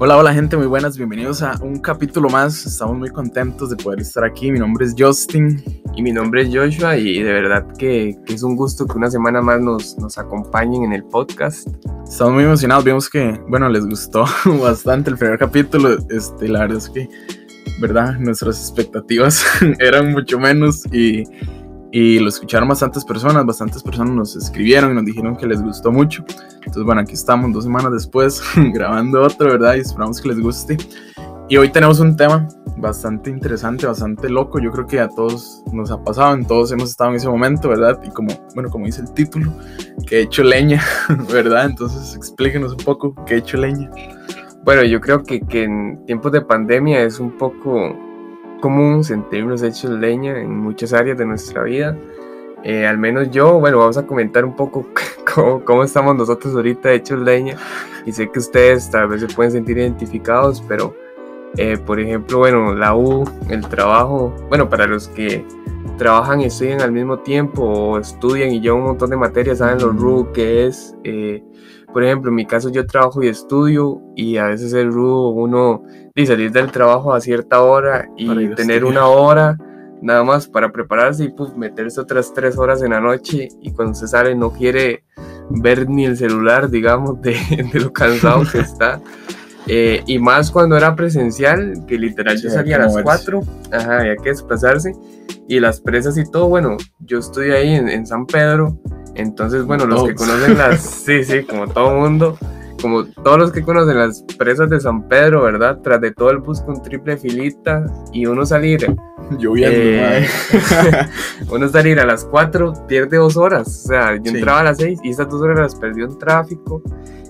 Hola, hola gente, muy buenas, bienvenidos a un capítulo más. Estamos muy contentos de poder estar aquí. Mi nombre es Justin. Y mi nombre es Joshua y de verdad que, que es un gusto que una semana más nos, nos acompañen en el podcast. Estamos muy emocionados, vimos que, bueno, les gustó bastante el primer capítulo. Este, la verdad es que, ¿verdad? Nuestras expectativas eran mucho menos y y lo escucharon bastantes personas, bastantes personas nos escribieron y nos dijeron que les gustó mucho. Entonces, bueno, aquí estamos dos semanas después grabando otro, ¿verdad? Y esperamos que les guste. Y hoy tenemos un tema bastante interesante, bastante loco. Yo creo que a todos nos ha pasado, en todos hemos estado en ese momento, ¿verdad? Y como, bueno, como dice el título, que he hecho leña, ¿verdad? Entonces, explíquenos un poco qué he hecho leña. Bueno, yo creo que, que en tiempos de pandemia es un poco común sentirnos hechos leña en muchas áreas de nuestra vida. Eh, al menos yo, bueno, vamos a comentar un poco cómo, estamos nosotros ahorita hechos leña. Y sé que ustedes tal vez se pueden sentir identificados, pero eh, por ejemplo, bueno, la U, el trabajo, bueno, para los que trabajan y estudian al mismo tiempo o estudian y llevan un montón de materias, saben lo rudo que es. Eh, por ejemplo, en mi caso yo trabajo y estudio y a veces el rudo uno y salir del trabajo a cierta hora y tener una hora nada más para prepararse y pues, meterse otras tres horas en la noche y cuando se sale no quiere ver ni el celular, digamos, de, de lo cansado que está. Eh, y más cuando era presencial, que literal yo salía a las 4, ajá, había que desplazarse. Y las presas y todo, bueno, yo estoy ahí en, en San Pedro, entonces, bueno, los que conocen las, sí, sí, como todo mundo, como todos los que conocen las presas de San Pedro, ¿verdad? Tras de todo el bus con triple filita y uno salir. Lloviendo, eh, uno salir a las 4 pierde dos horas. O sea, yo entraba a las 6 y estas dos horas las perdió en tráfico.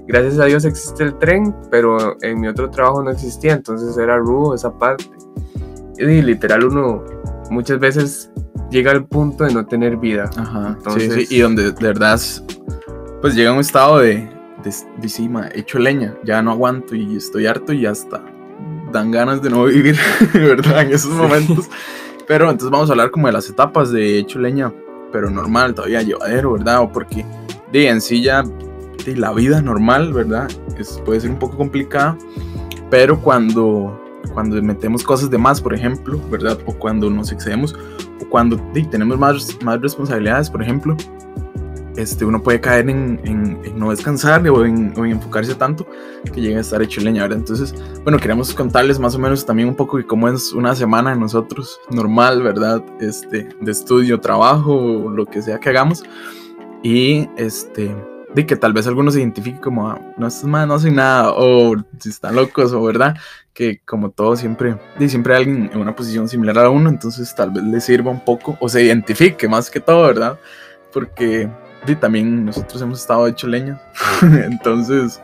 Gracias a Dios existe el tren, pero en mi otro trabajo no existía, entonces era rudo esa parte. Y literal uno muchas veces llega al punto de no tener vida. Ajá. Entonces, sí, sí. Y donde de verdad, pues llega un estado de de, hecho leña, ya no aguanto y estoy harto y hasta dan ganas de no vivir, ¿verdad? En esos momentos. Pero entonces vamos a hablar como de las etapas de hecho leña, pero normal, todavía llevadero, ¿verdad? O porque de en sí ya de la vida normal, ¿verdad? Es, puede ser un poco complicada, pero cuando, cuando metemos cosas de más, por ejemplo, ¿verdad? O cuando nos excedemos, o cuando tenemos más, más responsabilidades, por ejemplo, este, uno puede caer en, no descansar o en, enfocarse tanto que llegue a estar hecho leña, ¿verdad? Entonces, bueno, queremos contarles más o menos también un poco de cómo es una semana de nosotros normal, ¿verdad? Este, de estudio, trabajo, lo que sea que hagamos. Y este, de que tal vez algunos se identifique como, ah, no, es más, no soy nada, o si están locos, o verdad, que como todo siempre, y siempre hay alguien en una posición similar a uno, entonces tal vez le sirva un poco, o se identifique más que todo, ¿verdad? Porque y también nosotros hemos estado hecho leña. Entonces,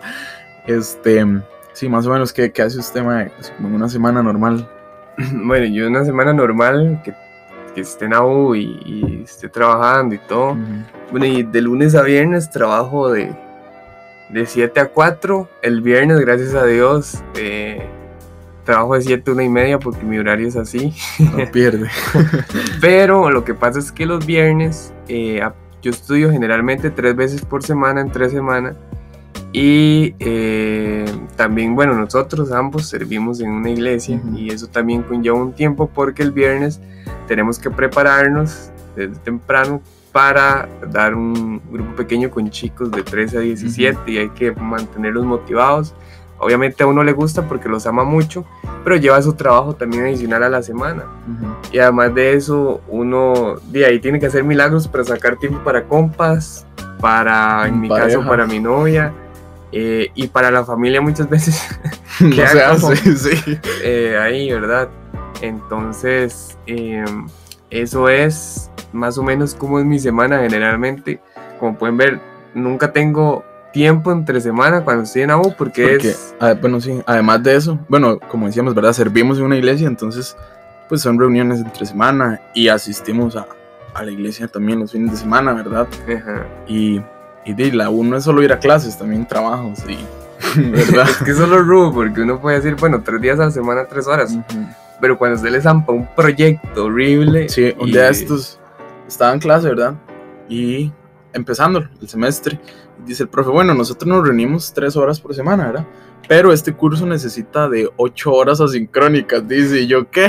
este, sí, más o menos, ¿qué, qué hace usted, como en una semana normal? Bueno, yo una semana normal, que, que esté en AU y, esté trabajando y todo. Bueno, y de lunes a viernes trabajo de, de 7 a 4. El viernes, gracias a Dios, eh, trabajo de 7 a 1 y media porque mi horario es así. No pierde. Pero lo que pasa es que los viernes, eh, yo estudio generalmente tres veces por semana, en tres semanas. Y eh, también, bueno, nosotros ambos servimos en una iglesia y eso también conlleva un tiempo porque el viernes tenemos que prepararnos desde temprano para dar un grupo pequeño con chicos de 13 a 17 y hay que mantenerlos motivados. Obviamente a uno le gusta porque los ama mucho, pero lleva su trabajo también adicional a la semana. Y además de eso, uno de ahí tiene que hacer milagros para sacar tiempo para compas, para, en mi caso, para mi novia. Eh, y para la familia muchas veces que sí. Eh, ahí, ¿verdad? Entonces, em, eso es más o menos como es mi semana generalmente. Como pueden ver, nunca tengo tiempo entre semana cuando estoy en AU porque, es... Ah, bueno, sí, además de eso, bueno, como decíamos, ¿verdad? Servimos en una iglesia, entonces pues son reuniones entre semana y asistimos a, a la iglesia también los fines de semana, ¿verdad? Y, y la U no es solo ir a clases, también trabajos y... ¿verdad? es que eso es lo rudo, porque uno puede decir, bueno, tres días a la semana, tres horas. Pero cuando se les zampa un proyecto horrible. Sí, un día de estos estaba en clase, ¿verdad? Y empezando el semestre. Dice el profe, bueno, nosotros nos reunimos tres horas por semana, ¿verdad? Pero este curso necesita de ocho horas asincrónicas, dice, ¿y yo qué?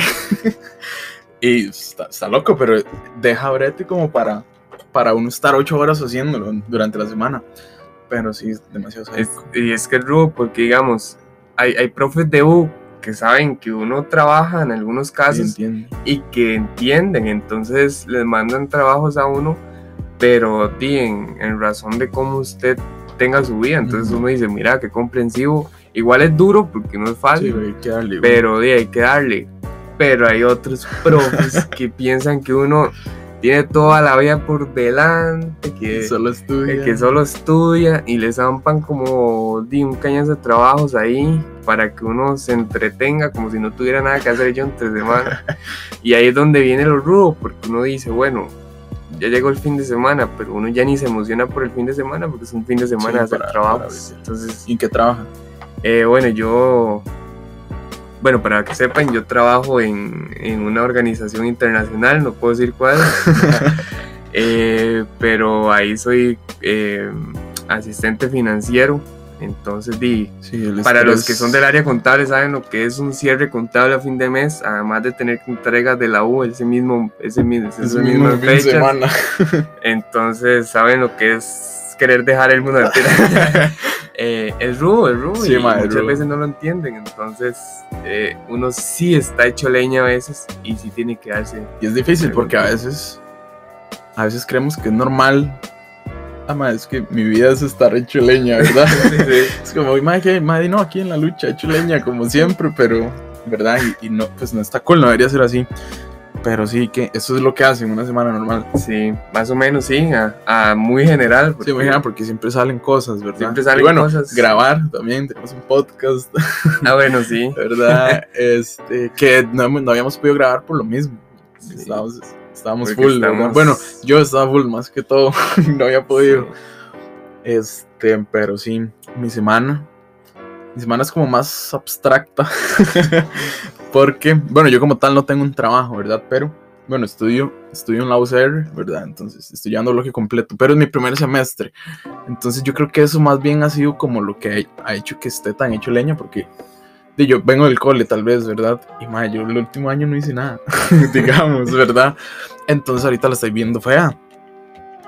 y está, está, loco, pero deja brete como para, para uno estar ocho horas haciéndolo durante la semana. Pero sí, es demasiado es, Y es que es rudo, porque digamos, hay, hay profes de U que saben que uno trabaja en algunos casos y que entienden, entonces les mandan trabajos a uno, pero en, en razón de cómo usted tenga su vida, entonces uno dice, mira, qué comprensivo, igual es duro porque no es fácil, hay que darle, pero hay que darle, pero hay otros profes que piensan que uno tiene toda la vida por delante, que solo estudia, que solo estudia y les zampan como di, un cañón de trabajos ahí para que uno se entretenga como si no tuviera nada que hacer yo entre semana. y ahí es donde viene lo rudo, porque uno dice, bueno, ya llegó el fin de semana, pero uno ya ni se emociona por el fin de semana porque es un fin de semana de hacer trabajos. Entonces, ¿Y qué trabaja? Eh, bueno, yo bueno, para que sepan, yo trabajo en, en una organización internacional, no puedo decir cuál, eh, pero ahí soy eh, asistente financiero. Entonces, di, para los que son del área contable, saben lo que es un cierre contable a fin de mes, además de tener entregas de la U ese mismo, ese mismo, ese mismo de semana. Entonces, saben lo que es querer dejar el mundo. eh, es rudo, es rudo. y muchas veces no lo entienden. Entonces, eh, uno sí está hecho leña a veces y sí tiene que darse. Y es difícil porque a veces, a veces creemos que es normal. Ah, es que mi vida es estar hecho leña, ¿verdad? es como, madre, madre, no, aquí en la lucha, hecho leña como siempre, pero, ¿verdad? Y, y no, pues no está cool, no debería ser así. Pero sí, que eso es lo que hacen una semana normal. Sí, más o menos, sí, a, muy general. Sí, muy general, porque siempre salen cosas, ¿verdad? Siempre salen bueno, cosas. Grabar también, tenemos un podcast. Ah, bueno, sí. ¿Verdad? este, que no, no, habíamos podido grabar por lo mismo. Estábamos, estábamos full, Bueno, yo estaba full más que todo, no había podido. Este, pero sí, mi semana. Mi semana es como más abstracta. Porque, bueno, yo como tal no tengo un trabajo, ¿verdad? Pero, bueno, estudio, estudio en la UCR, ¿verdad? Entonces, estoy llevando bloque completo, pero es mi primer semestre. Entonces, yo creo que eso más bien ha sido como lo que ha hecho que esté tan hecho leña, porque yo vengo del cole, tal vez, ¿verdad? Y más, yo el último año no hice nada, digamos, ¿verdad? Entonces, ahorita la estoy viendo fea.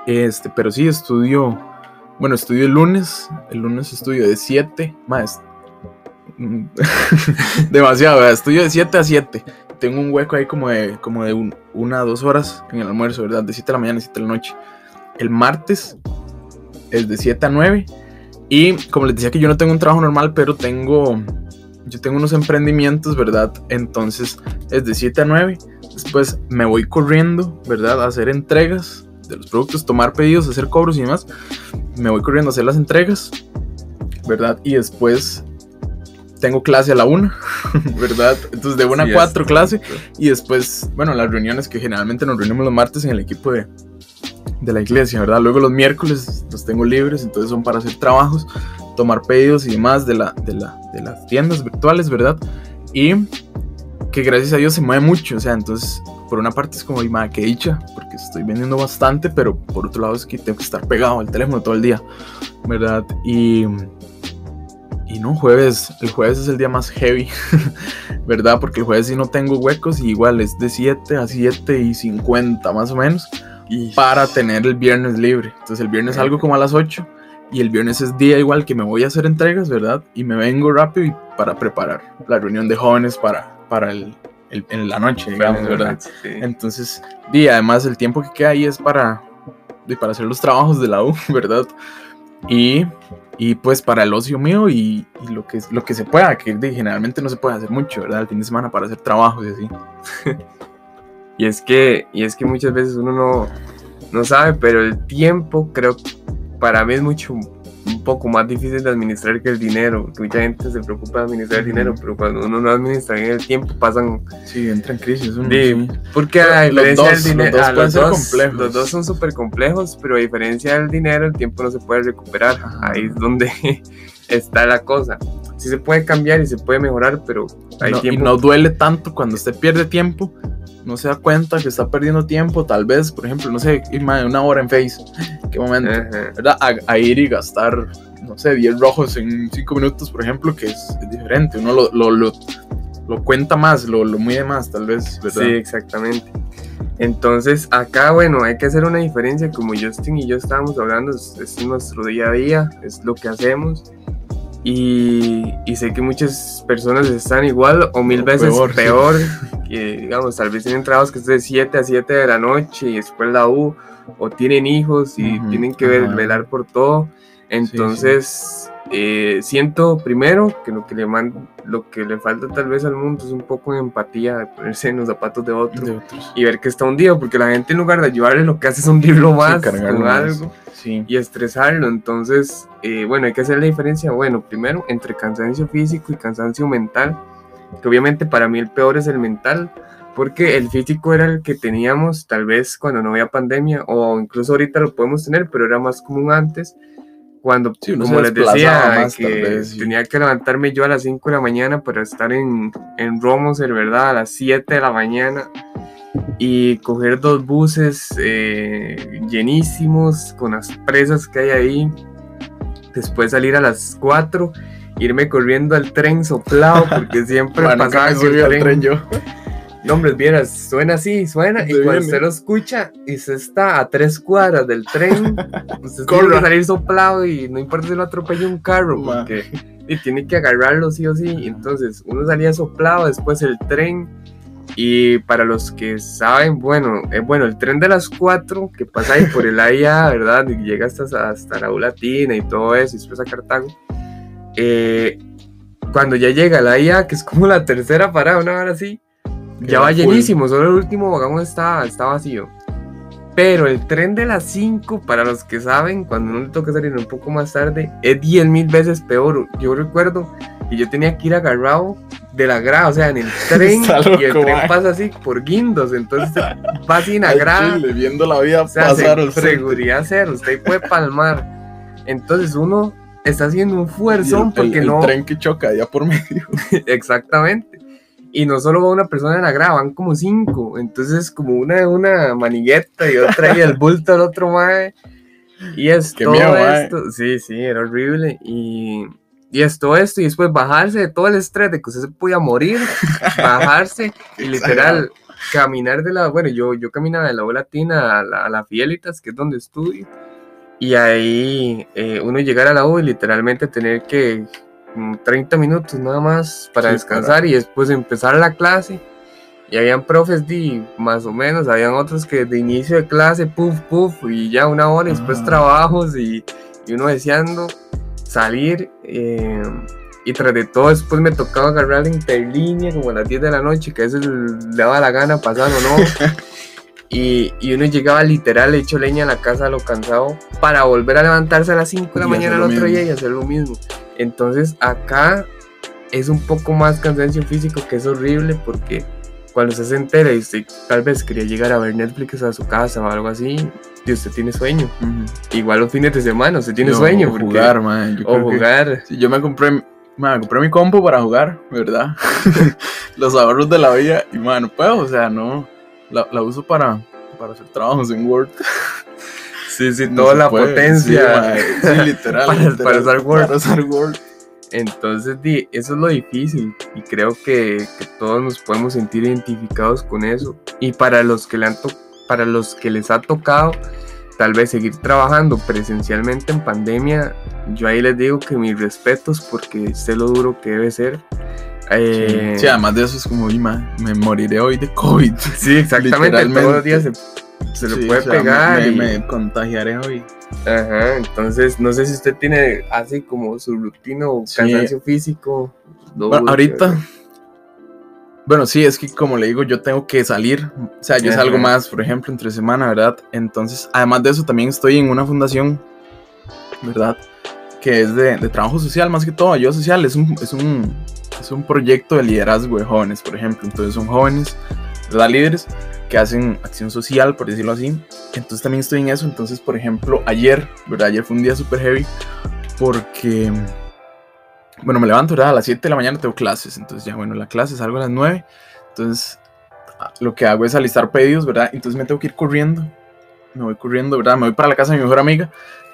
Este, pero sí, estudio, bueno, estudio el lunes, el lunes estudio de 7, más, demasiado, estudio de 7 a 7. Tengo un hueco ahí como de, como de un, una dos horas en el almuerzo, ¿verdad? De 7 de la mañana a 7 de la noche. El martes es de 7 a 9. Y como les decía que yo no tengo un trabajo normal, pero tengo, yo tengo unos emprendimientos, ¿verdad? Entonces es de 7 a 9. Después me voy corriendo, ¿verdad? A hacer entregas de los productos, tomar pedidos, hacer cobros y demás. Me voy corriendo a hacer las entregas, ¿verdad? Y después tengo clase a la 1, ¿verdad? Entonces de 1 a 4 clase y después, bueno, las reuniones que generalmente nos reunimos los martes en el equipo de, de la iglesia, ¿verdad? Luego los miércoles los tengo libres, entonces son para hacer trabajos, tomar pedidos y demás de, la, de, la, de las tiendas virtuales, ¿verdad? Y que gracias a Dios se mueve mucho, o sea, entonces por una parte es como, y que dicha, porque estoy vendiendo bastante, pero por otro lado es que tengo que estar pegado al teléfono todo el día, ¿verdad? Y y no, jueves, el jueves es el día más heavy, ¿verdad? Porque el jueves sí no tengo huecos y igual es de 7 a 7 y 50 más o menos para tener el viernes libre. Entonces el viernes salgo como a las 8 y el viernes es día igual que me voy a hacer entregas, ¿verdad? Y me vengo rápido y para preparar la reunión de jóvenes para, para el, en la noche, digamos, ¿verdad? Entonces, y además el tiempo que queda ahí es para, para hacer los trabajos de la U, ¿verdad? Y y pues para el ocio mío y, lo, que, lo que se pueda, que generalmente no se puede hacer mucho, ¿verdad? El fin de semana para hacer trabajos y así. y, es que, y es que muchas veces uno no, no sabe, pero el tiempo creo para mí es mucho un poco más difícil de administrar que el dinero, que mucha gente se preocupa de administrar el dinero, pero cuando uno no administra bien el tiempo pasan... Sí, entra en crisis. Porque a diferencia del dinero... Los dos, los, complejos. los dos son súper complejos, pero a diferencia del dinero el tiempo no se puede recuperar. Ahí es donde está la cosa. Sí se puede cambiar y se puede mejorar, pero hay tiempo. Y no duele tanto cuando usted pierde tiempo no se da cuenta que está perdiendo tiempo, tal vez, por ejemplo, no sé, ir más de una hora en Face, qué momento, ¿verdad? A, ir y gastar, no sé, 10 rojos en 5 minutos, por ejemplo, que es, diferente, uno lo, lo, lo, lo, cuenta más, lo, lo mide más, tal vez, ¿verdad? Sí, exactamente. Entonces, acá, bueno, hay que hacer una diferencia, como Justin y yo estábamos hablando, es, nuestro día a día, es lo que hacemos. Y, y, sé que muchas personas están igual o mil veces peor, que digamos, tal vez tienen trabajos que es de 7 a 7 de la noche y después la U, o tienen hijos y tienen que ver, velar por todo. Entonces, eh, siento primero que lo que, le lo que le falta tal vez al mundo es un poco de empatía, de ponerse en los zapatos de otro y ver que está hundido, porque la gente en lugar de ayudarle lo que hace es hundirlo más con algo y estresarlo. Entonces, eh, bueno, hay que hacer la diferencia, bueno, primero entre cansancio físico y cansancio mental, que obviamente para mí el peor es el mental, porque el físico era el que teníamos tal vez cuando no había pandemia, o incluso ahorita lo podemos tener, pero era más común antes cuando, como les decía, que tenía que levantarme yo a las 5 de la mañana para estar en, en Romoser, ¿verdad? A las 7 de la mañana y coger dos buses eh, llenísimos con las presas que hay ahí. Después salir a las 4, irme corriendo al tren soplado porque siempre pasaba el tren. yo. No, hombre, vieras, suena así, suena, y cuando usted lo escucha y se está a tres cuadras del tren, usted tiene que salir soplado y no importa si lo atropella un carro, porque y tiene que agarrarlo sí o sí. Entonces, uno salía soplado, después el tren, y para los que saben, bueno, eh, bueno, el tren de las cuatro que pasa ahí por el AIA, ¿verdad? Y llega hasta, hasta la U Latina y todo eso, y después a Cartago. Eh, cuando ya llega la AIA, que es como la tercera parada, una hora así, ya va llenísimo, solo el último vagón está, está vacío. Pero el tren de las 5, para los que saben, cuando uno le toca salir un poco más tarde, es 10 mil veces peor. Yo recuerdo que yo tenía que ir agarrado de la grada, o sea, en el tren, y el tren pasa así por guindos, entonces va sin la grada. viendo la vida pasar al Seguridad cero, usted puede palmar. Entonces uno está haciendo un esfuerzo porque no. El tren que choca ya por medio. Exactamente. Y no solo va una persona en la grada, van como cinco. Entonces, como una una manigueta y otra y el bulto del otro mae. Y es todo esto. Sí, sí, era horrible. Y, y es todo esto. Y después bajarse de todo el estrés de que usted se podía morir, bajarse y literal caminar de la. Bueno, yo, yo caminaba de la Latina a la, a la Fielitas, que es donde estudio. Y ahí eh, uno llegar a la U y literalmente tener que 30 minutos nada más para descansar y después empezar la clase. Y habían profes de más o menos, habían otros que de inicio de clase, puff, puff, y ya una hora, y después ah. trabajos y, y, uno deseando salir. Eh, y tras de todo, después me tocaba agarrar la interlínea como a las 10 de la noche, que eso le daba la gana pasar o no. y, y, uno llegaba literal hecho leña a la casa lo cansado para volver a levantarse a las 5 de la mañana el otro día y hacer lo mismo. Entonces acá es un poco más cansancio físico que es horrible porque cuando usted se entera y usted tal vez quería llegar a ver Netflix a su casa o algo así, y usted tiene sueño. Igual los fines de semana usted tiene sueño. O jugar, man. o jugar. yo me compré, man, compré mi compo para jugar, ¿verdad? los ahorros de la vida y, man, no puedo, o sea, no. La, uso para, para hacer trabajos en Word. Sí, sí, toda la potencia. Sí, literal, para, usar Word. Entonces, eso es lo difícil y creo que, todos nos podemos sentir identificados con eso. Y para los que, le han para los que les ha tocado tal vez seguir trabajando presencialmente en pandemia, yo ahí les digo que mis respetos porque sé lo duro que debe ser. Eh, sí, además de eso es como, me moriré hoy de COVID. Sí, exactamente. Todos los días se se lo puede pegar. Me, y... me, contagiaré hoy. Ajá, entonces no sé si usted tiene así como su rutina o cansancio físico. ahorita. Bueno, sí, es que como le digo, yo tengo que salir. O sea, yo salgo más, por ejemplo, entre semana, ¿verdad? Entonces, además de eso, también estoy en una fundación, ¿verdad? Que es de, trabajo social, más que todo, ayuda social. Es un, es, un, es un proyecto de liderazgo de jóvenes, por ejemplo. Entonces, son jóvenes, ¿verdad? Líderes que hacen acción social, por decirlo así. Entonces también estoy en eso. Entonces, por ejemplo, ayer, ¿verdad? Ayer fue un día súper heavy porque, bueno, me levanto, ¿verdad? A las 7 de la mañana tengo clases. Entonces ya, bueno, la clase salgo a las 9. Entonces, lo que hago es alistar pedidos, ¿verdad? Entonces me tengo que ir corriendo. Me voy corriendo, ¿verdad? Me voy para la casa de mi mejor amiga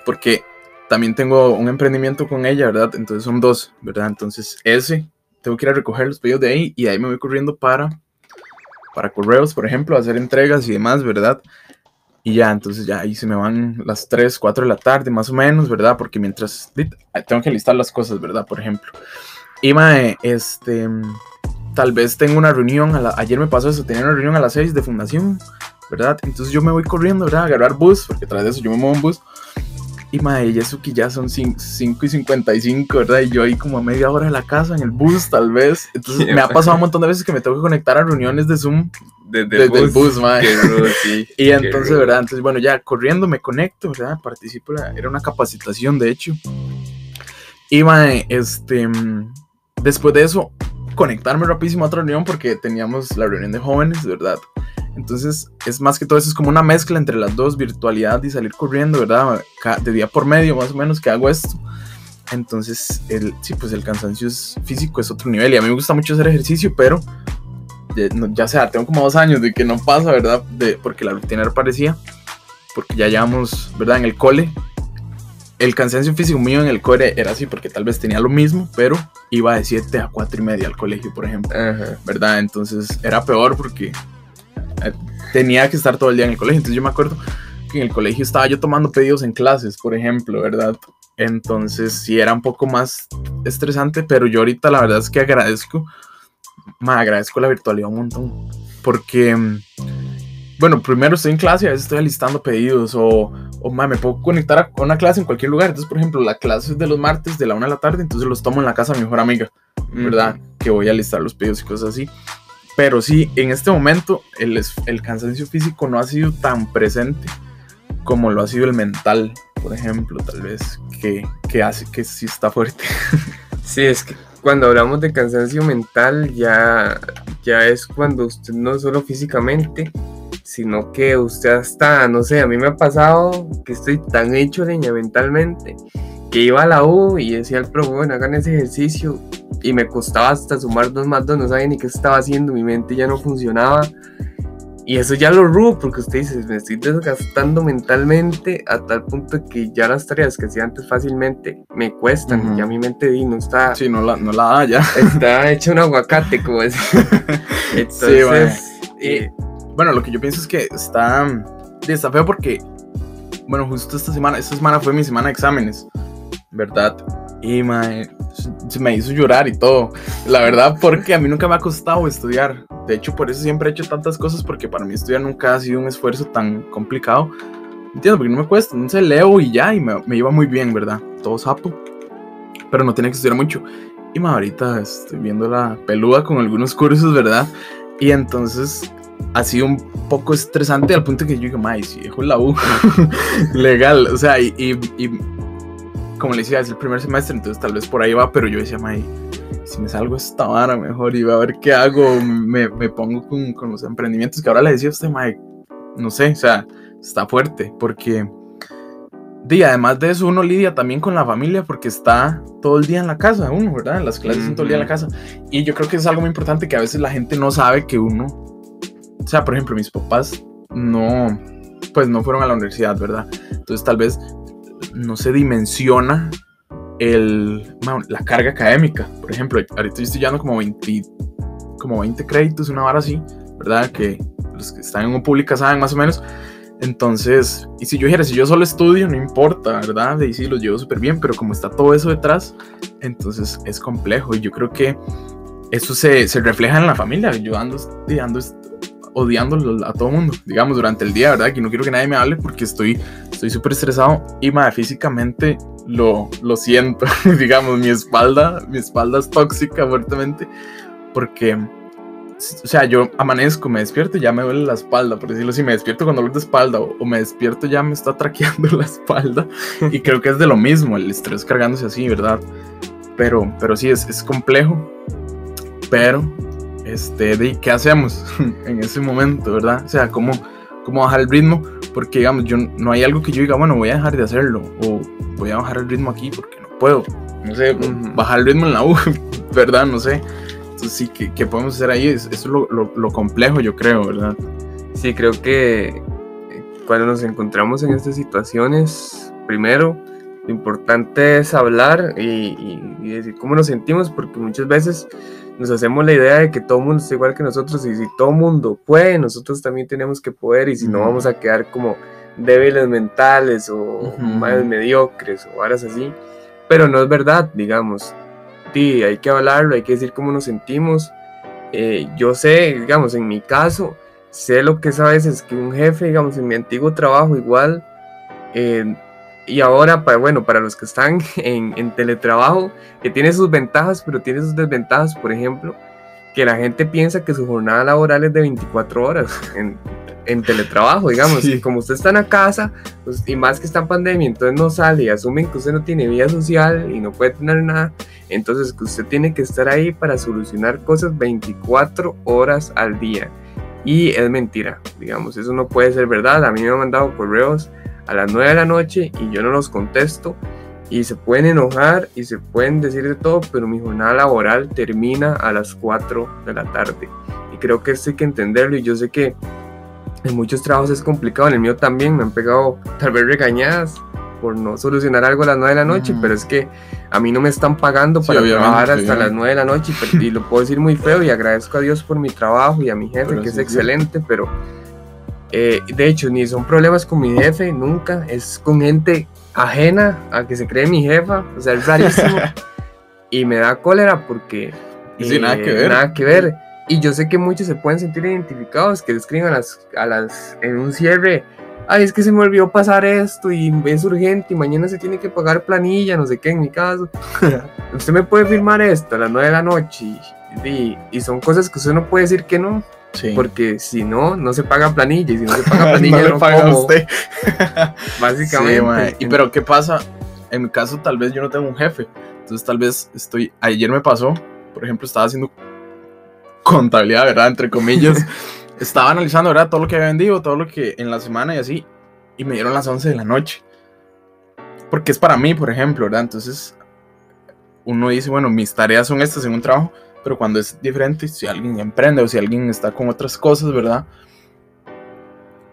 porque también tengo un emprendimiento con ella, ¿verdad? Entonces son dos, ¿verdad? Entonces ese, tengo que ir a recoger los pedidos de ahí y ahí me voy corriendo para, para correos, por ejemplo, hacer entregas y demás, ¿verdad? Y ya, entonces ya ahí se me van las 3, 4 de la tarde, más o menos, ¿verdad? Porque mientras tengo que listar las cosas, ¿verdad? Por ejemplo. Y mae, este, tal vez tengo una reunión, ayer me pasó eso, tenía una reunión a las 6 de fundación, ¿verdad? Entonces yo me voy corriendo, ¿verdad? A agarrar bus, porque tras de eso yo me muevo en bus. Y mae, y eso que ya son 5 y 55, ¿verdad? Y yo ahí como a media hora de la casa, en el bus, tal vez. Entonces me ha pasado un montón de veces que me tengo que conectar a reuniones de Zoom desde, el bus, mae. y entonces, ¿verdad? Entonces, bueno, ya corriendo me conecto, ¿verdad? Participo, era una capacitación, de hecho. Y mae, este, después de eso, conectarme rapidísimo a otra reunión porque teníamos la reunión de jóvenes, ¿verdad? Entonces, es más que todo eso, es como una mezcla entre las dos, virtualidad y salir corriendo, ¿verdad? De día por medio, más o menos, que hago esto. Entonces, el, sí, pues el cansancio es, físico es otro nivel y a mí me gusta mucho hacer ejercicio, pero ya, sea, tengo como dos años de que no pasa, ¿verdad? De, porque la rutina era parecía, porque ya llevamos, ¿verdad? En el cole. El cansancio físico mío en el cole era así porque tal vez tenía lo mismo, pero iba de 7 a 4 y media al colegio, por ejemplo. ¿Verdad? Entonces era peor porque tenía que estar todo el día en el colegio. Entonces yo me acuerdo que en el colegio estaba yo tomando pedidos en clases, por ejemplo, ¿verdad? Entonces sí era un poco más estresante, pero yo ahorita la verdad es que agradezco me agradezco la virtualidad un montón. Porque, bueno, primero estoy en clase y a veces estoy alistando pedidos o, o me puedo conectar a una clase en cualquier lugar. Entonces, por ejemplo, la clase es de los martes de la una de la tarde, entonces los tomo en la casa de mi mejor amiga, ¿verdad? Que voy a listar los pedidos y cosas así. Pero sí, en este momento el, el cansancio físico no ha sido tan presente como lo ha sido el mental, por ejemplo, tal vez, que, que hace que sí está fuerte. Sí, es que cuando hablamos de cansancio mental ya, ya es cuando usted no solo físicamente, sino que usted hasta, no sé, a mí me ha pasado que estoy tan hecho leña mentalmente que iba a la U y decía al pro, bueno, hagan ese ejercicio y me costaba hasta sumar dos más dos, no sabía ni qué estaba haciendo, mi mente ya no funcionaba y eso ya lo rubo porque usted dice, me estoy desgastando mentalmente a tal punto que ya las tareas que hacía antes fácilmente me cuestan. y Ya mi mente no está. Sí, no la, no la da ya. Está hecho un aguacate, como es. Entonces. Sí, bueno. lo que yo pienso es que está, está feo porque, bueno, justo esta semana, esta semana fue mi semana de exámenes, ¿verdad? Y se me hizo llorar y todo. La verdad, porque a mí nunca me ha costado estudiar. De hecho, por eso siempre he hecho tantas cosas, porque para mí estudiar nunca ha sido un esfuerzo tan complicado. Entiendo, porque no me cuesta. Entonces leo y ya, y me, me iba muy bien, ¿verdad? Todo sapo. Pero no tiene que estudiar mucho. Y ma, ahorita estoy viendo la peluda con algunos cursos, ¿verdad? Y entonces ha sido un poco estresante al punto que yo digo, ma, si dejo la U, legal. O sea, y, y, y, como le decía, es el primer semestre, entonces tal vez por ahí va, pero yo decía, ma, si me salgo esta vara mejor y voy a ver qué hago, me, me pongo con, con, los emprendimientos que ahora le decía a usted, Mike, no sé, o sea, está fuerte, porque, y además de eso, uno lidia también con la familia porque está todo el día en la casa, uno, ¿verdad? Las clases son todo el día en la casa. Y yo creo que es algo muy importante que a veces la gente no sabe que uno, o sea, por ejemplo, mis papás no, pues no fueron a la universidad, ¿verdad? Entonces tal vez no se dimensiona el, la carga académica. Por ejemplo, ahorita estoy estudiando como 20, como 20 créditos, una vara así, ¿verdad? Que los que están en un pública saben más o menos. Entonces, y si yo dijera, si yo solo estudio, no importa, ¿verdad? Y sí, los llevo súper bien, pero como está todo eso detrás, entonces es complejo. Y yo creo que eso se, se refleja en la familia. Yo ando, ando odiando a todo mundo, digamos, durante el día, ¿verdad? Que no quiero que nadie me hable porque estoy estoy súper estresado y madre, físicamente lo, lo siento, digamos, mi espalda, mi espalda es tóxica fuertemente porque, o sea, yo amanezco, me despierto y ya me duele la espalda, por decirlo así, me despierto con dolor de espalda o, me despierto ya me está traqueando la espalda y creo que es de lo mismo, el estrés cargándose así, ¿verdad? Pero, pero sí, es, es complejo, pero, este, ¿qué hacemos en ese momento, verdad? O sea, ¿cómo, cómo bajar el ritmo? porque digamos, yo no hay algo que yo diga, bueno, voy a dejar de hacerlo o voy a bajar el ritmo aquí porque no puedo. No sé, bajar el ritmo en la U, ¿verdad? No sé. Entonces sí, ¿qué, podemos hacer ahí? Eso es lo, lo, complejo, yo creo, ¿verdad? Sí, creo que eh, cuando nos encontramos en estas situaciones, primero, lo importante es hablar y, y, decir cómo nos sentimos, porque muchas veces nos hacemos la idea de que todo el mundo es igual que nosotros y si todo el mundo puede, nosotros también tenemos que poder y si no vamos a quedar como débiles mentales o más mediocres o varas así. Pero no es verdad, digamos. Sí, hay que hablarlo, hay que decir cómo nos sentimos. Eh, yo sé, digamos, en mi caso, sé lo que es a veces que un jefe, digamos, en mi antiguo trabajo igual, eh, y ahora, para, bueno, para los que están en, en, teletrabajo, que tiene sus ventajas, pero tiene sus desventajas, por ejemplo, que la gente piensa que su jornada laboral es de 24 horas en, en teletrabajo, digamos. Y como usted está en la casa, pues, y más que está en pandemia, entonces no sale y asumen que usted no tiene vida social y no puede tener nada. Entonces que usted tiene que estar ahí para solucionar cosas 24 horas al día. Y es mentira, digamos, eso no puede ser verdad. A mí me han mandado correos a las 9 de la noche y yo no los contesto y se pueden enojar y se pueden decir de todo, pero mi jornada laboral termina a las 4 de la tarde. Y creo que esto hay que entenderlo y yo sé que en muchos trabajos es complicado, en el mío también me han pegado tal vez regañadas por no solucionar algo a las 9 de la noche, pero es que a mí no me están pagando para trabajar hasta las 9 de la noche y, lo puedo decir muy feo y agradezco a Dios por mi trabajo y a mi jefe que es excelente, pero eh, de hecho, ni son problemas con mi jefe, nunca. Es con gente ajena a que se cree mi jefa. O sea, es rarísimo. y me da cólera porque. Nada que ver. Nada que ver. Y yo sé que muchos se pueden sentir identificados, que escriben a las, a las, en un cierre. Ay, es que se me olvidó pasar esto y es urgente y mañana se tiene que pagar planilla, no sé qué, en mi caso. usted me puede firmar esto a las 9 de la noche y, y son cosas que usted no puede decir que no. Porque si no, no se paga planilla. Y si no se paga planilla, no, le paga usted. Básicamente. y pero, ¿qué pasa? En mi caso, tal vez yo no tengo un jefe. Entonces, tal vez estoy. Ayer me pasó, por ejemplo, estaba haciendo contabilidad, ¿verdad? Entre comillas. estaba analizando, ¿verdad? Todo lo que había vendido, todo lo que en la semana y así. Y me dieron las 11 de la noche. Porque es para mí, por ejemplo, ¿verdad? Entonces, uno dice, bueno, mis tareas son estas en un trabajo pero cuando es diferente, si alguien emprende o si alguien está con otras cosas, ¿verdad?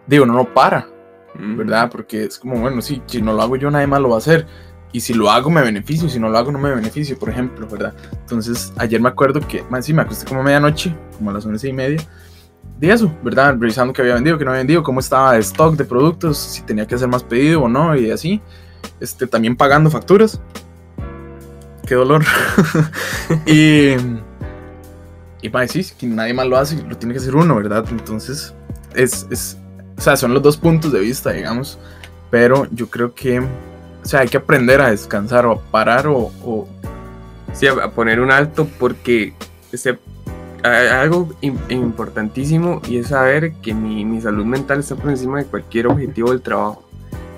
Digo, no, no para, ¿verdad? Porque es como, bueno, sí, si no lo hago yo, nadie más lo va a hacer. Y si lo hago, me beneficio. Si no lo hago, no me beneficio, por ejemplo, ¿verdad? Entonces, ayer me acuerdo que, más sí, me acosté como medianoche, como a las once y media. De eso, ¿verdad? Revisando qué había vendido, qué no había vendido, cómo estaba el stock de productos, si tenía que hacer más pedido o no, y así. Este, también pagando facturas. Qué dolor. y y para decir que nadie más lo hace, lo tiene que hacer uno, ¿verdad? Entonces, es, es, o sea, son los dos puntos de vista, digamos, pero yo creo que, o sea, hay que aprender a descansar o a parar o... o... Sí, a poner un alto porque ese, algo importantísimo y es saber que mi, mi salud mental está por encima de cualquier objetivo del trabajo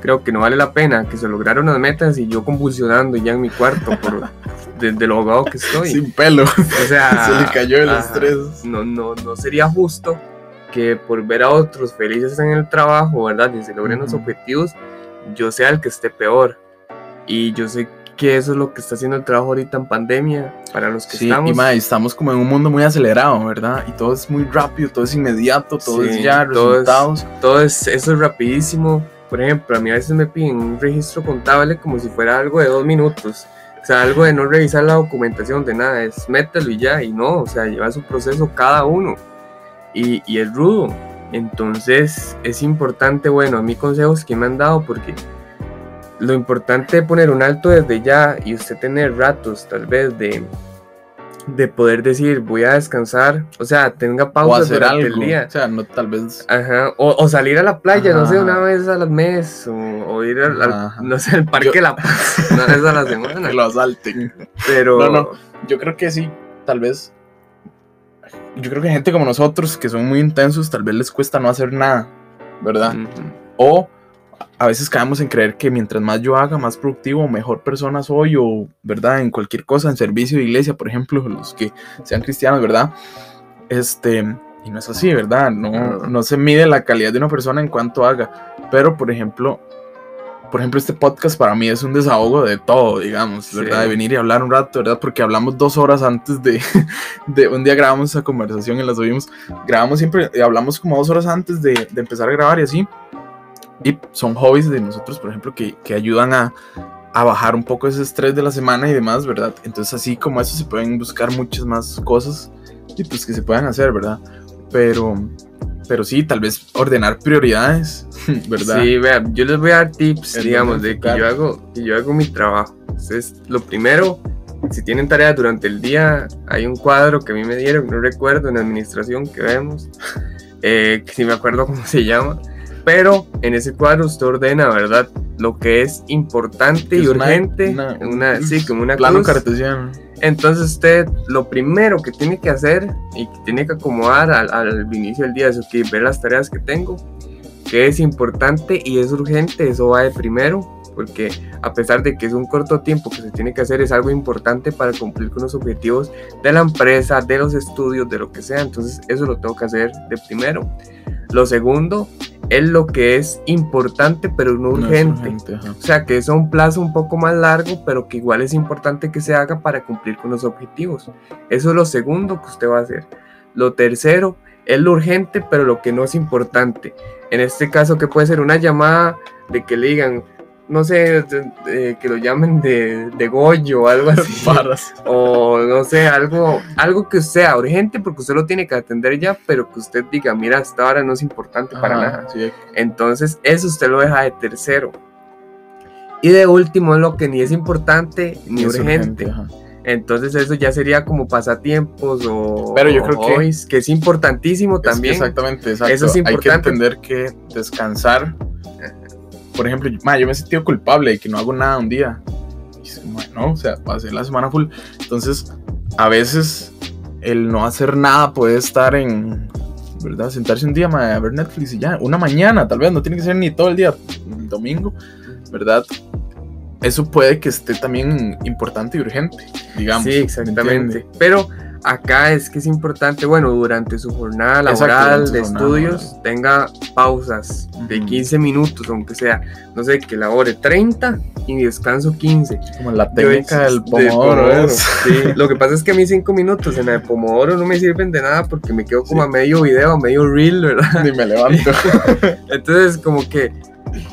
creo que no vale la pena que se lograron las metas y yo convulsionando ya en mi cuarto por, de, lo ahogado que estoy. Sin pelo. O sea, se le cayó el estrés. No, no, no sería justo que por ver a otros felices en el trabajo, ¿verdad? Y se logren los objetivos, yo sea el que esté peor. Y yo sé que eso es lo que está haciendo el trabajo ahorita en pandemia para los que sí, estamos. Y más, estamos como en un mundo muy acelerado, ¿verdad? Y todo es muy rápido, todo es inmediato, todo es ya, resultados. todo es, eso es rapidísimo por ejemplo, a mí a veces me piden un registro contable como si fuera algo de dos minutos. O sea, algo de no revisar la documentación de nada, es mételo y ya, y no, o sea, lleva su proceso cada uno. Y, y es rudo. Entonces, es importante, bueno, a mí consejos que me han dado, porque lo importante de poner un alto desde ya y usted tener ratos, tal vez, de, de poder decir voy a descansar, o sea, tenga pausas durante el día. O sea, no tal vez. Ajá, o, salir a la playa, no sé, una vez a las mes, o, ir al, no sé, al parque La Paz, una vez a la semana. que lo asalten. Pero. No, no, yo creo que sí, tal vez. Yo creo que gente como nosotros, que son muy intensos, tal vez les cuesta no hacer nada, ¿verdad? O a veces caemos en creer que mientras más yo haga, más productivo, mejor persona soy, o, ¿verdad? En cualquier cosa, en servicio de iglesia, por ejemplo, los que sean cristianos, ¿verdad? Este, y no es así, ¿verdad? No, no se mide la calidad de una persona en cuanto haga. Pero, por ejemplo, por ejemplo, este podcast para mí es un desahogo de todo, digamos, ¿verdad? Sí. De venir y hablar un rato, ¿verdad? Porque hablamos dos horas antes de, de un día grabamos esa conversación y la subimos. Grabamos siempre, hablamos como dos horas antes de, de empezar a grabar y así. Y son hobbies de nosotros, por ejemplo, que, que ayudan a, a bajar un poco ese estrés de la semana y demás, ¿verdad? Entonces, así como eso, se pueden buscar muchas más cosas y pues que se puedan hacer, ¿verdad? Pero, pero sí, tal vez ordenar prioridades, ¿verdad? Sí, vean, yo les voy a dar tips, En digamos, de que yo hago, que yo hago mi trabajo. Entonces, lo primero, si tienen tareas durante el día, hay un cuadro que a mí me dieron, no recuerdo, en administración que vemos, eh, que si me acuerdo cómo se llama, pero en ese cuadro usted ordena, ¿verdad? Lo que es importante y Es una- urgente, una- una, sí, como una Plano cartesiano. Entonces usted lo primero que tiene que hacer y que tiene que acomodar al, al inicio del día es ok, ver las tareas que tengo, que es importante y es urgente, eso va de primero, porque a pesar de que es un corto tiempo que se tiene que hacer, es algo importante para cumplir con los objetivos de la empresa, de los estudios, de lo que sea, entonces eso lo tengo que hacer de primero. Lo segundo es lo que es importante pero no urgente. O sea, que es a un plazo un poco más largo, pero que igual es importante que se haga para cumplir con los objetivos. Eso es lo segundo que usted va a hacer. Lo tercero es lo urgente, pero lo que no es importante. En este caso, que puede ser una llamada de que le digan, no sé, que lo llamen de, de Goyo o algo así. O no sé, algo, algo que sea urgente porque usted lo tiene que atender ya, pero que usted diga, mira, hasta ahora no es importante para Ajá, nada. sí, Entonces, eso usted lo deja de tercero. Y de último, es lo que ni es importante ni es urgente. ajá. Entonces, eso ya sería como pasatiempos o, Pero yo o creo que- que es importantísimo Es que también. exactamente, exacto. Eso es Hay que importante. entender que descansar. Por ejemplo, yo, ma, yo me he sentido culpable de que no hago nada un día. Y ma, no, o sea, pasé la semana full. Entonces, a veces el no hacer nada puede estar en, ¿verdad? Sentarse un día ma, a ver Netflix y ya. Una mañana, tal vez, no tiene que ser ni todo el día, el domingo, ¿verdad? Eso puede que esté también importante y urgente, digamos. Sí, ¿me exactamente. Pero acá es que es importante, bueno, durante su jornada laboral su de jornada estudios, tenga pausas de Ujú. 15 minutos, aunque sea, no sé, que labore 30 y descanso 15. Como la técnica del de pomodoro. Sí, lo que pasa es que a mí 5 minutos en la de Pomodoro no me sirven de nada porque me quedo como a medio video, a medio reel, ¿verdad? Ni me levanto. Entonces, como que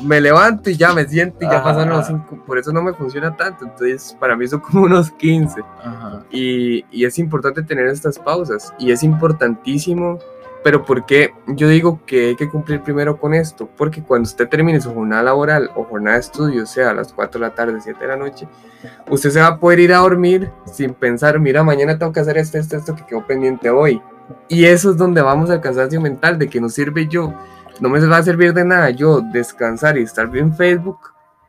me levanto y ya me siento y ya Ajá. pasaron los 5. Por eso no me funciona tanto. Entonces, para mí son como unos 15. Ajá. Y, y es importante tener estas pausas. Y es importantísimo. Pero ¿por qué yo digo que hay que cumplir primero con esto? Porque cuando usted termine su jornada laboral o jornada de estudio, sea a las 4 de la tarde, 7 de la noche, usted se va a poder ir a dormir sin pensar, mira, mañana tengo que hacer esto, esto, esto que quedó pendiente hoy. Y eso es donde vamos al cansancio mental, de que no sirve yo, no me va a servir de nada yo descansar y estar bien en Facebook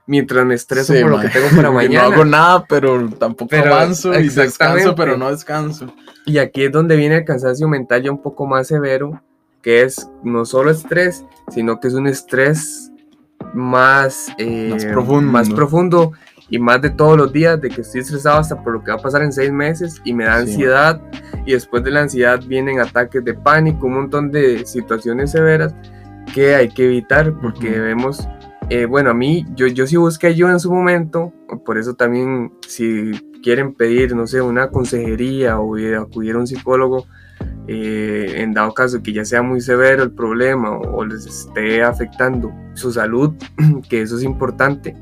mientras me estreso Sí, por lo que tengo para mañana. No hago nada, pero tampoco Pero, avanzo y descanso, pero no descanso. Y aquí es donde viene el cansancio mental ya un poco más severo, que es no solo estrés, sino que es un estrés más, eh, Más profundo. más profundo y más de todos los días, de que estoy estresado hasta por lo que va a pasar en seis meses y me da Sí. ansiedad y después de la ansiedad vienen ataques de pánico, un montón de situaciones severas que hay que evitar porque Ujú. vemos, eh, bueno, a mí, yo, yo sí busqué ayuda en su momento, por eso también si quieren pedir, no sé, una consejería o acudir a un psicólogo, eh, en dado caso que ya sea muy severo el problema o, o les esté afectando su salud, que eso es importante,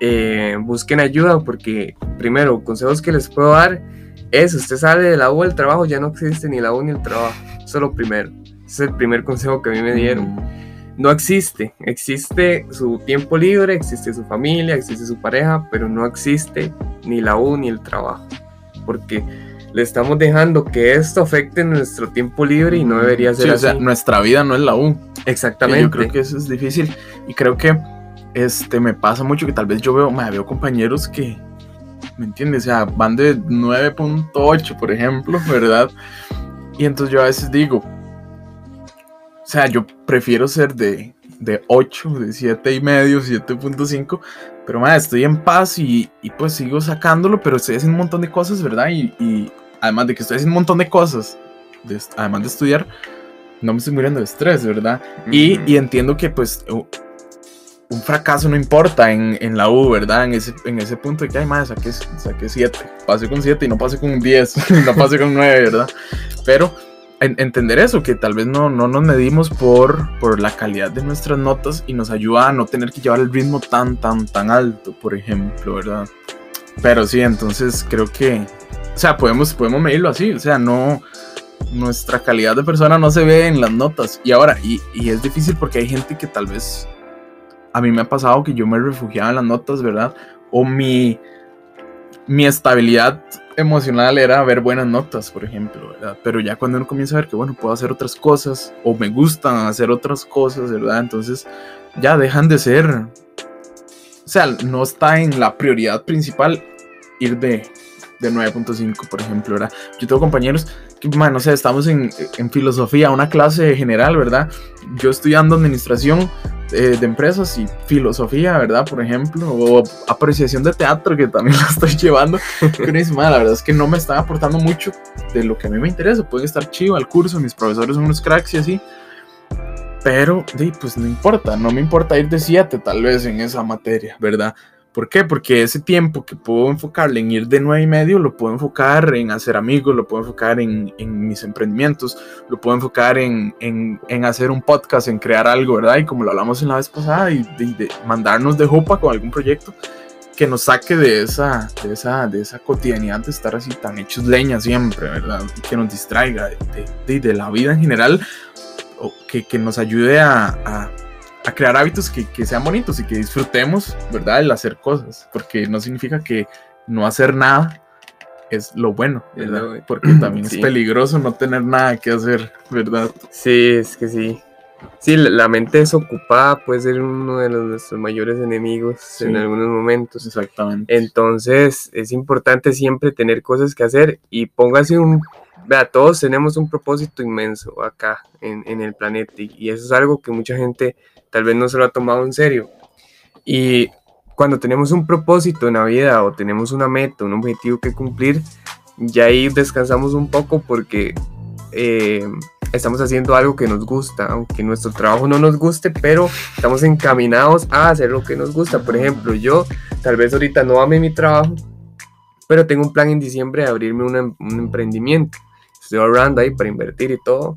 eh, busquen ayuda porque primero, consejos que les puedo dar es, usted sale de la U del trabajo, ya no existe ni la U ni el trabajo, eso es lo primero, ese es el primer consejo que a mí me dieron Mm, no existe. Existe su tiempo libre, existe su familia, existe su pareja, pero no existe ni la U ni el trabajo. Porque le estamos dejando que esto afecte nuestro tiempo libre y no debería ser sí, o así. sea, nuestra vida no es la U. Y Exactamente. Yo creo que eso es difícil. Y creo que este, me pasa mucho que tal vez yo veo, ma, veo compañeros que, ¿me entiendes? O sea, van de 9.8, por ejemplo, ¿verdad? Y entonces yo a veces digo, o sea, yo prefiero ser de, de 8, de 7 y medio, 7.5, pero ma, estoy en paz y, y pues sigo sacándolo, pero estoy haciendo un montón de cosas, ¿verdad? Y, y además de que estoy haciendo un montón de cosas, de además de estudiar, no me estoy muriendo de estrés, ¿verdad? Y, Ujú. y entiendo que pues un fracaso no importa en, en, la U, ¿verdad? En ese, en ese punto de que, ay, madre, saqué, saqué 7, pasé con 7 y no pasé con un 10, no pasé con 9, ¿verdad? Pero entender eso, que tal vez no, no nos medimos por, por la calidad de nuestras notas y nos ayuda a no tener que llevar el ritmo tan, tan, tan alto, por ejemplo, ¿verdad? Pero sí, entonces creo que, o sea, podemos, podemos medirlo así, o sea, no, nuestra calidad de persona no se ve en las notas. Y ahora, y, y es difícil porque hay gente que tal vez, a mí me ha pasado que yo me refugiaba en las notas, ¿verdad? O mi, mi estabilidad emocional era ver buenas notas, por ejemplo, ¿verdad? Pero ya cuando uno comienza a ver que, bueno, puedo hacer otras cosas o me gustan hacer otras cosas, ¿verdad? Entonces ya dejan de ser, o sea, no está en la prioridad principal ir de, de 9.5, por ejemplo, ¿verdad? Yo tengo compañeros que, bueno, no sé, estamos en, en filosofía, una clase general, ¿verdad? Yo estudiando administración eh, de empresas y filosofía, ¿verdad? Por ejemplo, o apreciación de teatro, que también la estoy llevando. Pero la verdad es que no me están aportando mucho de lo que a mí me interesa. Pueden estar chido al curso, mis profesores son unos cracks y así. Pero, pues no importa, no me importa ir de 7 tal vez en esa materia, ¿verdad? ¿Por qué? Porque ese tiempo que puedo enfocarle en ir de nueve y medio, lo puedo enfocar en hacer amigos, lo puedo enfocar en, en mis emprendimientos, lo puedo enfocar en, en, en, hacer un podcast, en crear algo, ¿verdad? Y como lo hablamos en la vez pasada, y de, mandarnos de jupa con algún proyecto que nos saque de esa, de esa, de esa cotidianidad de estar así tan hechos leña siempre, ¿verdad? Y que nos distraiga de, de, la vida en general, o que, que nos ayude a a crear hábitos que, que, sean bonitos y que disfrutemos, ¿verdad? El hacer cosas, porque no significa que no hacer nada es lo bueno, ¿verdad? Porque también es peligroso no tener nada que hacer, ¿verdad? Sí, es que sí. Sí, la mente desocupada puede ser uno de los, nuestros mayores enemigos en algunos momentos. Exactamente. Entonces es importante siempre tener cosas que hacer y póngase un... Vea, todos tenemos un propósito inmenso acá en, en el planeta y, y eso es algo que mucha gente tal vez no se lo ha tomado en serio. Y cuando tenemos un propósito en la vida o tenemos una meta, un objetivo que cumplir, ya ahí descansamos un poco porque eh, estamos haciendo algo que nos gusta, aunque nuestro trabajo no nos guste, pero estamos encaminados a hacer lo que nos gusta. Por ejemplo, yo tal vez ahorita no ame mi trabajo, pero tengo un plan en diciembre de abrirme un emprendimiento estoy ahorrando ahí para invertir y todo.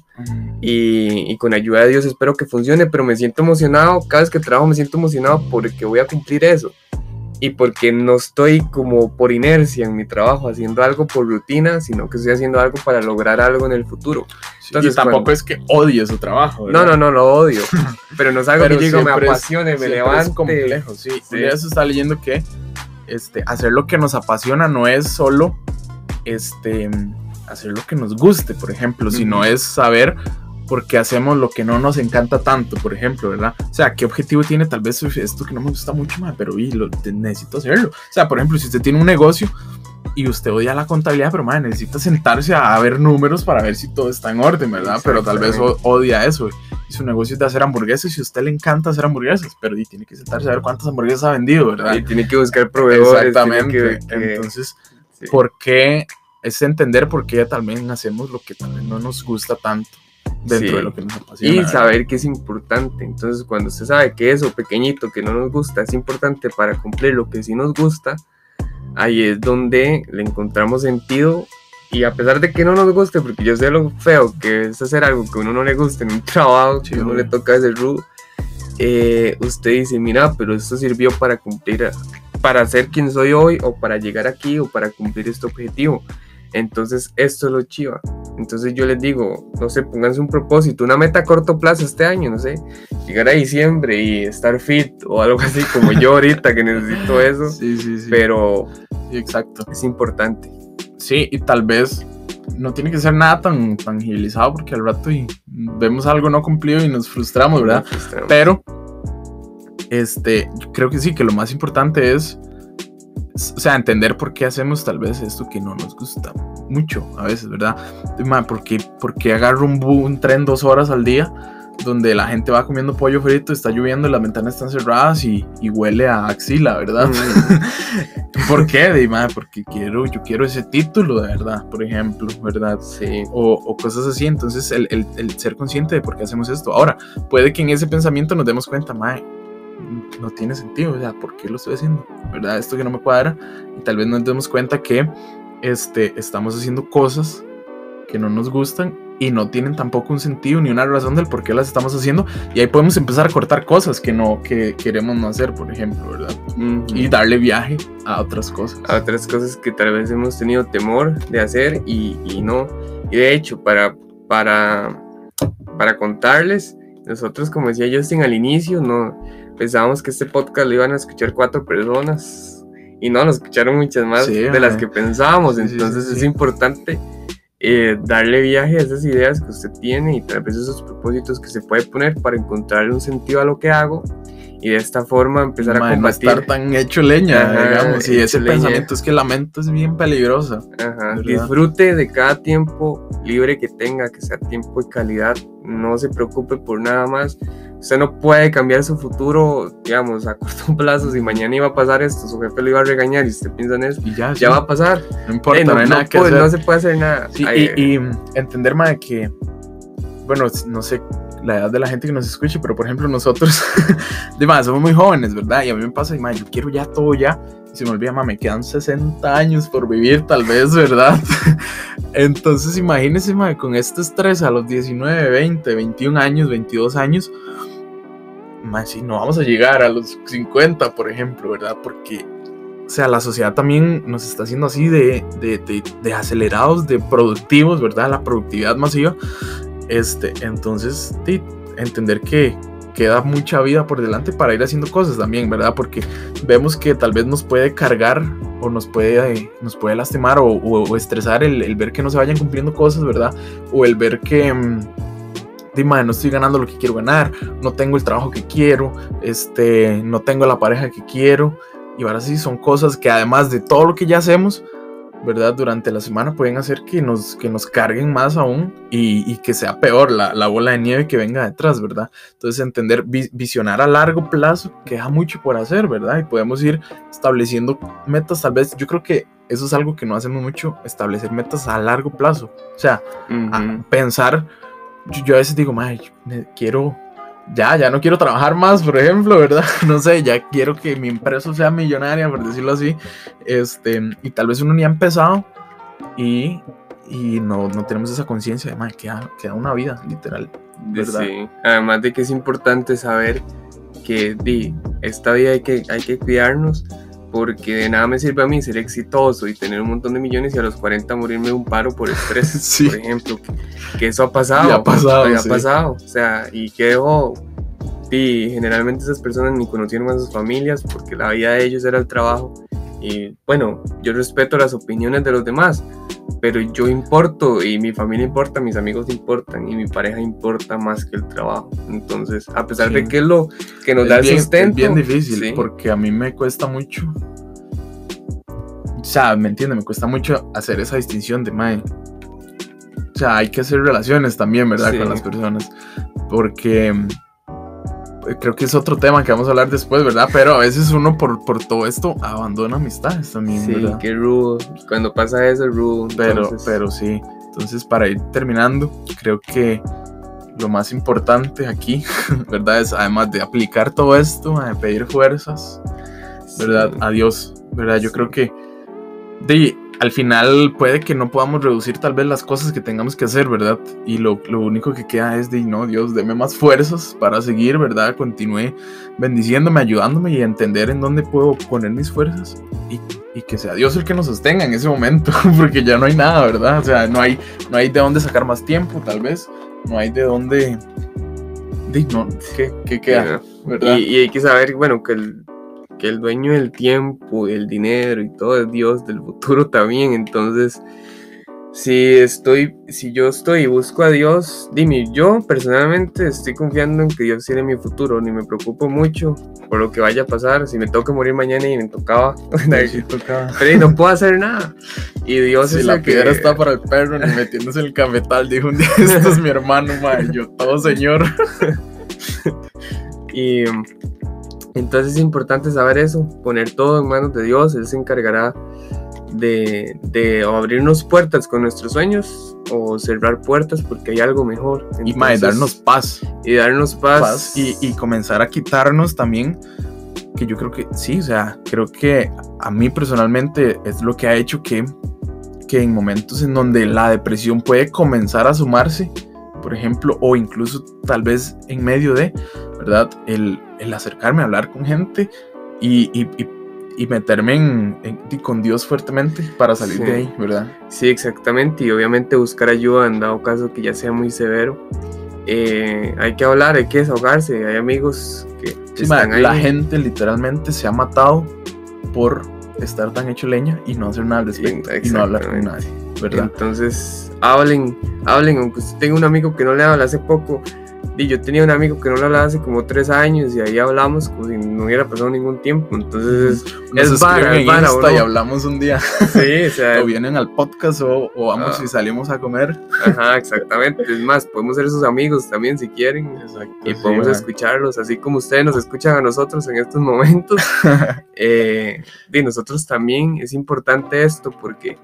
Y, y, con ayuda de Dios espero que funcione, pero me siento emocionado, cada vez que trabajo me siento emocionado porque voy a cumplir eso. Y porque no estoy como por inercia en mi trabajo haciendo algo por rutina, sino que estoy haciendo algo para lograr algo en el futuro. Entonces, y tampoco es que odie su trabajo. No, no, no, lo odio. pero no es algo que digo, me apasione, me levante. Es complejo, sí. sí. Eso está leyendo que este, hacer lo que nos apasiona no es solo este, hacer lo que nos guste, por ejemplo, si no es saber por qué hacemos lo que no nos encanta tanto, por ejemplo, ¿verdad? O sea, ¿qué objetivo tiene tal vez esto que no me gusta mucho más, pero y lo, necesito hacerlo? O sea, por ejemplo, si usted tiene un negocio y usted odia la contabilidad, pero madre, necesita sentarse a ver números para ver si todo está en orden, ¿verdad? Pero tal vez odia eso. Y su negocio es de hacer hamburguesas y a usted le encanta hacer hamburguesas, pero y tiene que sentarse a ver cuántas hamburguesas ha vendido, ¿verdad? Y tiene que buscar proveedores. Exactamente. Entonces, ¿por qué es entender por qué también hacemos lo que también no nos gusta tanto dentro de lo que nos apasiona. Y saber que es importante. Entonces, cuando usted sabe que eso pequeñito que no nos gusta es importante para cumplir lo que sí nos gusta, ahí es donde le encontramos sentido. Y a pesar de que no nos guste, porque yo sé lo feo que es hacer algo que a uno no le gusta en un trabajo, que a uno le toca ese rudo, eh, usted dice, mira, pero esto sirvió para cumplir, para ser quien soy hoy, o para llegar aquí, o para cumplir este objetivo. Entonces, esto es lo chiva. Entonces yo les digo, no sé, pónganse un propósito, una meta a corto plazo este año, no sé, llegar a diciembre y estar fit o algo así como yo ahorita que necesito eso. Sí, sí, sí. Pero, exacto. Es importante. Sí, y tal vez no tiene que ser nada tan, tan agilizado porque al rato y vemos algo no cumplido y nos frustramos, ¿verdad? Pero, este, creo que sí, que lo más importante es o sea, entender por qué hacemos tal vez esto que no nos gusta mucho a veces, ¿verdad? ¿por qué, porque agarro un, un, tren dos horas al día donde la gente va comiendo pollo frito, está lloviendo, las ventanas están cerradas y, y huele a axila, ¿verdad? Mm. ¿Por qué? Dime, porque quiero, yo quiero ese título, de verdad, por ejemplo, ¿verdad? Sí. O, o cosas así, entonces el, el, el, ser consciente de por qué hacemos esto. Ahora, puede que en ese pensamiento nos demos cuenta, mae, no tiene sentido, o sea, ¿por qué lo estoy haciendo? ¿Verdad? Esto que no me cuadra y tal vez nos demos cuenta que este, estamos haciendo cosas que no nos gustan y no tienen tampoco un sentido ni una razón del por qué las estamos haciendo y ahí podemos empezar a cortar cosas que no que queremos no hacer por ejemplo verdad y darle viaje a otras cosas a otras cosas que tal vez hemos tenido temor de hacer y, y no y de hecho para para para contarles nosotros como decía Justin al inicio no pensábamos que este podcast lo iban a escuchar cuatro personas y no, nos escucharon muchas más de las que pensábamos, entonces es importante eh, darle viaje a esas ideas que usted tiene y tal vez esos propósitos que se puede poner para encontrarle un sentido a lo que hago y de esta forma empezar a combatir. No estar tan hecho leña, digamos. Y ese pensamiento es que la mente es bien peligrosa. Disfrute de cada tiempo libre que tenga, que sea tiempo de calidad. No se preocupe por nada más. Usted no puede cambiar su futuro, digamos, a corto plazo. Si mañana iba a pasar esto, su jefe le iba a regañar y usted piensa en eso, y ya, ya va a pasar. No importa, no, hay nada que hacer. no se puede hacer nada. y, y entender, más de que, bueno, no sé la edad de la gente que nos escuche, pero por ejemplo nosotros, de somos muy jóvenes, ¿verdad? Y a mí me pasa, y yo quiero ya todo ya, y se me olvida, me quedan 60 años por vivir tal vez, ¿verdad? Entonces imagínense, con este estrés a los 19, 20, 21 años, 22 años, más si no vamos a llegar a los 50, por ejemplo, ¿verdad? Porque o sea, la sociedad también nos está haciendo así de, de, de, de, acelerados, de productivos, ¿verdad? La productividad masiva. Este, entonces, entender que queda mucha vida por delante para ir haciendo cosas también, ¿verdad? Porque vemos que tal vez nos puede cargar o nos puede, nos puede lastimar o, estresar el, ver que no se vayan cumpliendo cosas, ¿verdad? O el ver que... Mm, dime, no estoy ganando lo que quiero ganar, no tengo el trabajo que quiero, este, no tengo la pareja que quiero. Y ahora sí son cosas que además de todo lo que ya hacemos, ¿verdad? Durante la semana pueden hacer que nos, que nos carguen más aún y, que sea peor la, la, bola de nieve que venga detrás, ¿verdad? Entonces entender, visionar a largo plazo, queda mucho por hacer, ¿verdad? Y podemos ir estableciendo metas, tal vez, yo creo que eso es algo que no hacemos mucho, establecer metas a largo plazo. O sea, pensar, yo, a veces digo, quiero ya, ya no quiero trabajar más, por ejemplo, ¿verdad? No sé, ya quiero que mi empresa sea millonaria, por decirlo así. Este, y tal vez uno ni ha empezado y, y no, no tenemos esa conciencia de, que queda, queda una vida, literal, ¿verdad? Sí, además de que es importante saber que di, esta vida hay que, hay que cuidarnos porque de nada me sirve a mí ser exitoso y tener un montón de millones y a los 40 morirme de un paro por estrés, por ejemplo, que, eso ha pasado, ha pasado, ha pasado, o sea, y que dejó, y generalmente esas personas ni conocieron a sus familias porque la vida de ellos era el trabajo, y bueno, yo respeto las opiniones de los demás, pero yo importo y mi familia importa, mis amigos importan y mi pareja importa más que el trabajo. Entonces, a pesar de que es lo que nos da el sustento. Es bien difícil porque a mí me cuesta mucho. O sea, me entiende, me cuesta mucho hacer esa distinción de mae. O sea, hay que hacer relaciones también, ¿verdad? Con las personas. Porque creo que es otro tema que vamos a hablar después, ¿verdad? Pero a veces uno por, por todo esto abandona amistades también, sí, qué rudo. Cuando pasa eso, rudo. Pero, pero sí. Entonces, para ir terminando, creo que lo más importante aquí, ¿verdad? Es además de aplicar todo esto, de pedir fuerzas, ¿verdad? Adiós, ¿verdad? Yo creo que de al final puede que no podamos reducir tal vez las cosas que tengamos que hacer, ¿verdad? Y lo, lo, único que queda es de, no, Dios, deme más fuerzas para seguir, ¿verdad? Continúe bendiciéndome, ayudándome y entender en dónde puedo poner mis fuerzas y, y, que sea Dios el que nos sostenga en ese momento, porque ya no hay nada, ¿verdad? O sea, no hay, no hay de dónde sacar más tiempo, tal vez, no hay de dónde... De, no, ¿qué, qué queda? ¿verdad? Y, y hay que saber, bueno, que el que el dueño del tiempo, el dinero y todo es Dios del futuro también. Entonces, si estoy, si yo estoy y busco a Dios, dime, yo personalmente estoy confiando en que Dios tiene mi futuro, ni me preocupo mucho por lo que vaya a pasar. Si me toca morir mañana y me tocaba, pero no puedo hacer nada. Y Dios si es la piedra está para el perro, ni metiéndose el cafetal, dijo un día, esto es mi hermano, madre, yo todo señor. y entonces es importante saber eso, poner todo en manos de Dios, Él se encargará de, de abrirnos puertas con nuestros sueños o cerrar puertas porque hay algo mejor. y mae, darnos paz. Y darnos paz. paz y, y comenzar a quitarnos también que yo creo que sí, o sea, creo que a mí personalmente es lo que ha hecho que, que en momentos en donde la depresión puede comenzar a sumarse, por ejemplo, o incluso tal vez en medio de, ¿verdad? El, el acercarme a hablar con gente y, y, y, y meterme en, en- con Dios fuertemente para salir Sí. de ahí, ¿verdad? Sí, exactamente. Y obviamente buscar ayuda en dado caso que ya sea muy severo. Eh, hay que hablar, hay que desahogarse. Hay amigos que Sí, están ma, ahí. la gente literalmente se ha matado por estar tan hecho leña y no hacer nada al respecto y no hablar con nadie, ¿verdad? Entonces, hablen, hablen, aunque usted tenga un amigo que no le habla hace poco. Y yo tenía un amigo que no le hablaba hace como tres años y ahí hablamos como si no hubiera pasado ningún tiempo. Entonces, es es Insta y hablamos un día, sí, o sea, o vienen al podcast o, o vamos Ah. y salimos a comer. ajá, exactamente. Es más, podemos ser sus amigos también si quieren. Exacto. y podemos escucharlos, así como ustedes nos escuchan a nosotros en estos momentos. eh, y nosotros también es importante esto porque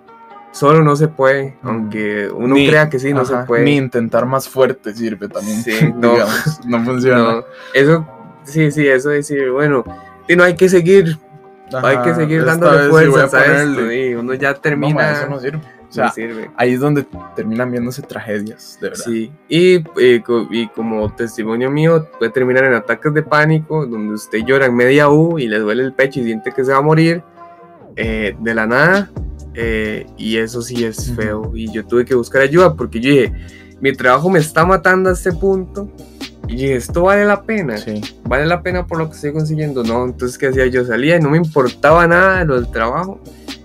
solo no se puede, aunque uno Ni- crea que sí, no Ajá, se puede. Ni intentar más fuerte sirve también. Sí, no. digamos, no funciona. No, eso, sí, sí, eso es decir, bueno, y no hay que seguir, hay que Ajá, seguir dándole vez sí a a, esto, y uno ya No, termina, eso no sirve. O no sea, sirve. ahí es donde terminan viéndose tragedias, de verdad. Sí, y, eh, co- y como testimonio mío, puede terminar en ataques de pánico, donde usted llora en media U y le duele el pecho y siente que se va a morir eh, de la nada, eh, y eso sí es Ujú. feo. Y yo tuve que buscar ayuda porque yo dije, mi trabajo me está matando a este punto, y dije, esto vale la pena, Sí. vale la pena por lo que estoy consiguiendo. No, entonces, ¿qué hacía? Yo salía y no me importaba nada de lo del trabajo.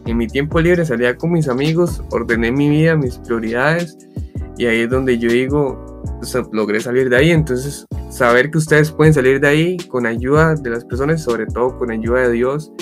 En mi tiempo libre salía con mis amigos, ordené mi vida, mis prioridades. Y ahí es donde yo digo, o sea, logré salir de ahí. Entonces, saber que ustedes pueden salir de ahí con ayuda de las personas, sobre todo con ayuda de Dios,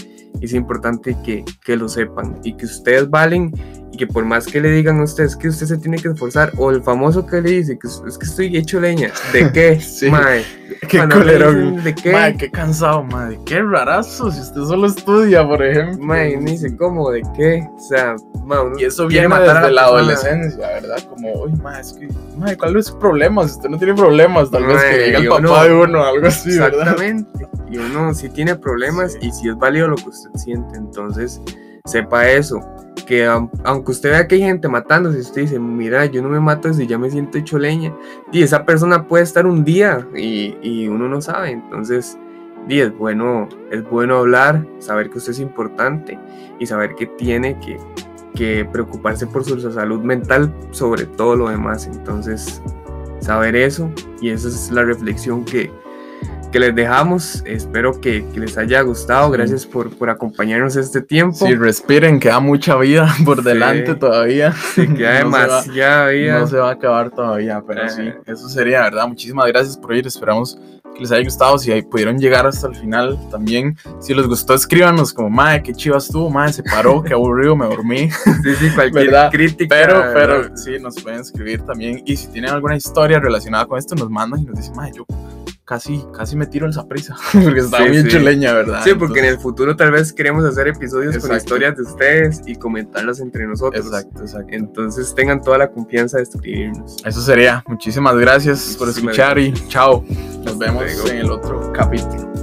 es importante que, que lo sepan y que ustedes valen y que por más que le digan a ustedes que usted se tiene que esforzar, o el famoso que le dice que es que estoy hecho leña, ¿de qué? Sí. Mae? Qué dicen, ¿De qué? Madre, qué cansado, madre. Qué rarazo si usted solo estudia, por ejemplo. Mae, ni dice cómo, ¿de qué? O sea, mae, uno Y eso viene matar a desde la persona. adolescencia, ¿verdad? Como, uy, madre, es que, madre, ¿cuál es su problema? Si usted no tiene problemas, tal vez que Mae, diga el papá uno- de uno, algo así, ¿verdad? Exactamente. Y uno si tiene problemas Sí. y si es válido lo que usted siente, entonces sepa eso. Que aunque usted vea que hay gente matándose, usted dice, mira, yo no me mato si ya me siento hecho leña. Y esa persona puede estar un día y, y uno no sabe. Entonces, di, es bueno, es bueno hablar, saber que usted es importante y saber que tiene que preocuparse por su salud mental sobre todo lo demás. Entonces, saber eso y esa es la reflexión que, que les dejamos. Espero que, que les haya gustado. Gracias por, por acompañarnos este tiempo. Sí, respiren, queda mucha vida por Sí. delante todavía. Se queda No demasiada vida. No se va a acabar todavía, pero Ajá. sí, eso sería, ¿verdad? Muchísimas gracias por ir. Esperamos que les haya gustado. Si pudieron llegar hasta el final también. Si les gustó, escríbanos como, madre, qué chiva estuvo, madre, se paró, qué aburrido, me dormí. Sí, sí, cualquier ¿Verdad? crítica. Pero, ¿verdad? pero sí, nos pueden escribir también. Y si tienen alguna historia relacionada con esto, nos mandan y nos dicen, madre, yo casi, casi me tiro esa prisa. Porque está Sí, bien sí. hecho leña, ¿verdad? Sí, porque en el futuro tal vez queremos hacer episodios con historias de ustedes y comentarlas entre nosotros. Exacto, exacto. Entonces tengan toda la confianza de escribirnos. Eso sería. Muchísimas gracias por escuchar y chao. Nos Hasta vemos luego. en el otro capítulo.